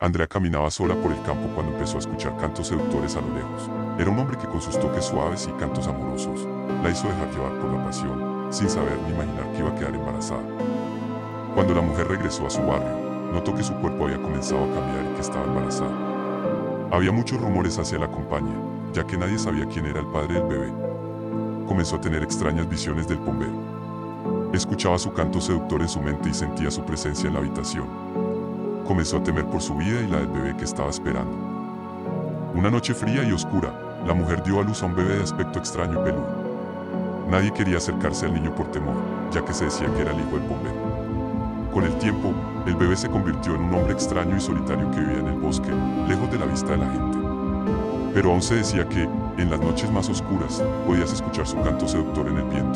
Andrea caminaba sola por el campo cuando empezó a escuchar cantos seductores a lo lejos. Era un hombre que con sus toques suaves y cantos amorosos la hizo dejar llevar por la pasión, sin saber ni imaginar que iba a quedar embarazada. Cuando la mujer regresó a su barrio, notó que su cuerpo había comenzado a cambiar y que estaba embarazada. Había muchos rumores hacia la compañía, ya que nadie sabía quién era el padre del bebé. Comenzó a tener extrañas visiones del bombero. Escuchaba su canto seductor en su mente y sentía su presencia en la habitación. Comenzó a temer por su vida y la del bebé que estaba esperando. Una noche fría y oscura, la mujer dio a luz a un bebé de aspecto extraño y peludo. Nadie quería acercarse al niño por temor, ya que se decía que era el hijo del bombero. Con el tiempo, el bebé se convirtió en un hombre extraño y solitario que vivía en el bosque, lejos de la vista de la gente. Pero aún se decía que, en las noches más oscuras, podías escuchar su canto seductor en el viento.